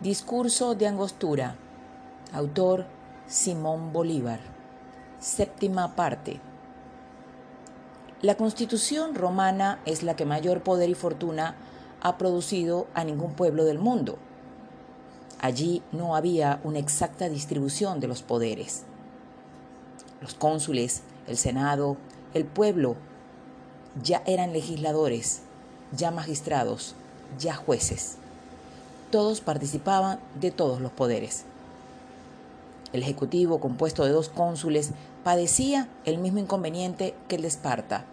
Discurso de Angostura. Autor Simón Bolívar. Séptima parte. La constitución romana es la que mayor poder y fortuna ha producido a ningún pueblo del mundo. Allí no había una exacta distribución de los poderes. Los cónsules, el Senado, el pueblo ya eran legisladores, ya magistrados, ya jueces todos participaban de todos los poderes. El Ejecutivo, compuesto de dos cónsules, padecía el mismo inconveniente que el de Esparta.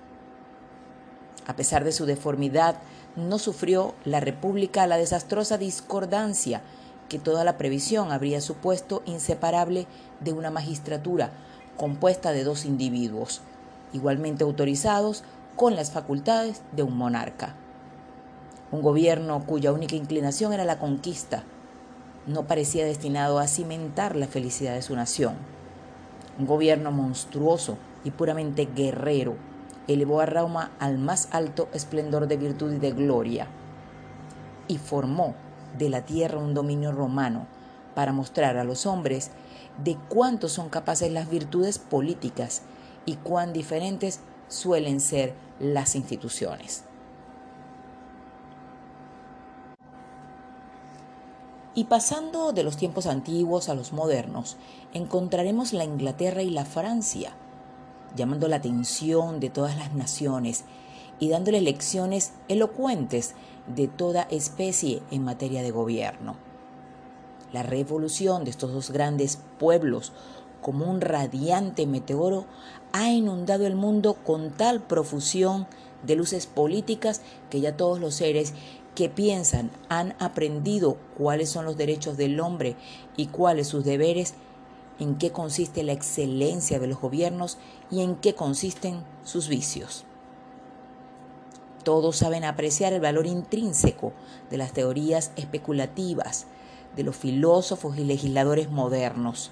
A pesar de su deformidad, no sufrió la República la desastrosa discordancia que toda la previsión habría supuesto inseparable de una magistratura compuesta de dos individuos, igualmente autorizados con las facultades de un monarca un gobierno cuya única inclinación era la conquista, no parecía destinado a cimentar la felicidad de su nación. Un gobierno monstruoso y puramente guerrero elevó a Roma al más alto esplendor de virtud y de gloria y formó de la tierra un dominio romano para mostrar a los hombres de cuánto son capaces las virtudes políticas y cuán diferentes suelen ser las instituciones. Y pasando de los tiempos antiguos a los modernos, encontraremos la Inglaterra y la Francia, llamando la atención de todas las naciones y dándole lecciones elocuentes de toda especie en materia de gobierno. La revolución de estos dos grandes pueblos, como un radiante meteoro, ha inundado el mundo con tal profusión de luces políticas que ya todos los seres que piensan han aprendido cuáles son los derechos del hombre y cuáles sus deberes, en qué consiste la excelencia de los gobiernos y en qué consisten sus vicios. Todos saben apreciar el valor intrínseco de las teorías especulativas de los filósofos y legisladores modernos.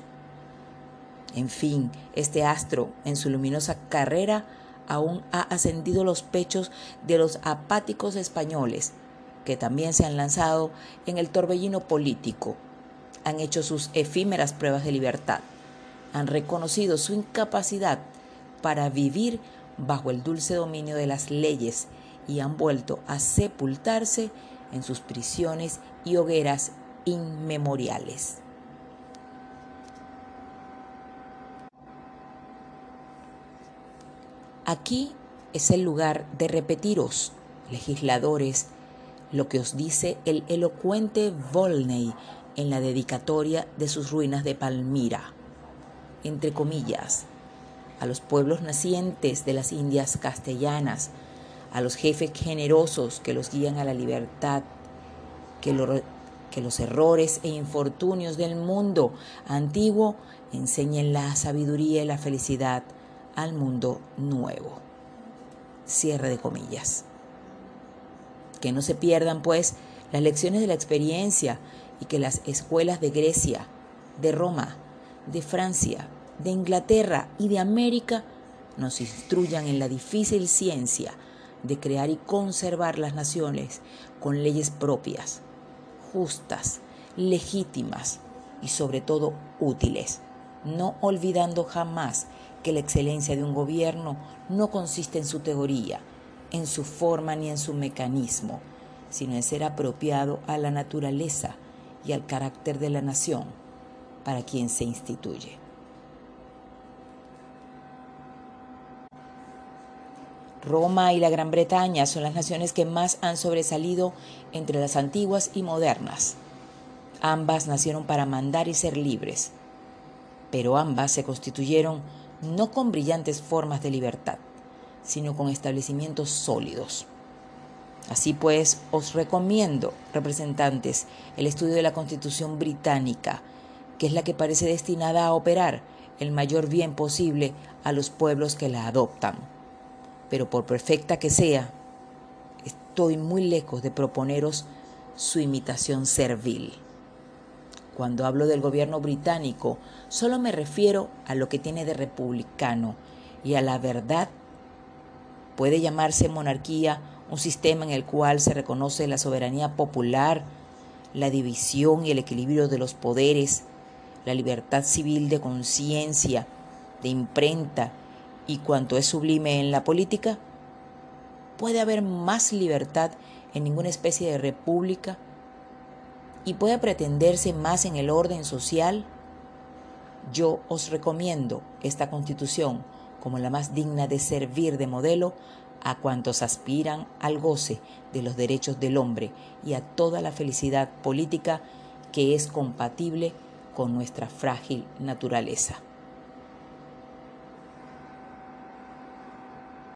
En fin, este astro, en su luminosa carrera, aún ha ascendido los pechos de los apáticos españoles, que también se han lanzado en el torbellino político, han hecho sus efímeras pruebas de libertad, han reconocido su incapacidad para vivir bajo el dulce dominio de las leyes y han vuelto a sepultarse en sus prisiones y hogueras inmemoriales. Aquí es el lugar de repetiros, legisladores, lo que os dice el elocuente Volney en la dedicatoria de sus ruinas de Palmira, entre comillas, a los pueblos nacientes de las Indias castellanas, a los jefes generosos que los guían a la libertad, que, que los errores e infortunios del mundo antiguo enseñen la sabiduría y la felicidad al mundo nuevo. Cierre de comillas. Que no se pierdan, pues, las lecciones de la experiencia y que las escuelas de Grecia, de Roma, de Francia, de Inglaterra y de América nos instruyan en la difícil ciencia de crear y conservar las naciones con leyes propias, justas, legítimas y sobre todo útiles, no olvidando jamás que la excelencia de un gobierno no consiste en su teoría, en su forma ni en su mecanismo, sino en ser apropiado a la naturaleza y al carácter de la nación para quien se instituye. Roma y la Gran Bretaña son las naciones que más han sobresalido entre las antiguas y modernas. Ambas nacieron para mandar y ser libres, pero ambas se constituyeron no con brillantes formas de libertad, sino con establecimientos sólidos. Así pues, os recomiendo, representantes, el estudio de la Constitución británica, que es la que parece destinada a operar el mayor bien posible a los pueblos que la adoptan. Pero por perfecta que sea, estoy muy lejos de proponeros su imitación servil. Cuando hablo del gobierno británico, solo me refiero a lo que tiene de republicano y a la verdad Puede llamarse monarquía un sistema en el cual se reconoce la soberanía popular, la división y el equilibrio de los poderes, la libertad civil de conciencia, de imprenta y cuanto es sublime en la política? ¿Puede haber más libertad en ninguna especie de república? ¿Y puede pretenderse más en el orden social? Yo os recomiendo esta constitución como la más digna de servir de modelo a cuantos aspiran al goce de los derechos del hombre y a toda la felicidad política que es compatible con nuestra frágil naturaleza.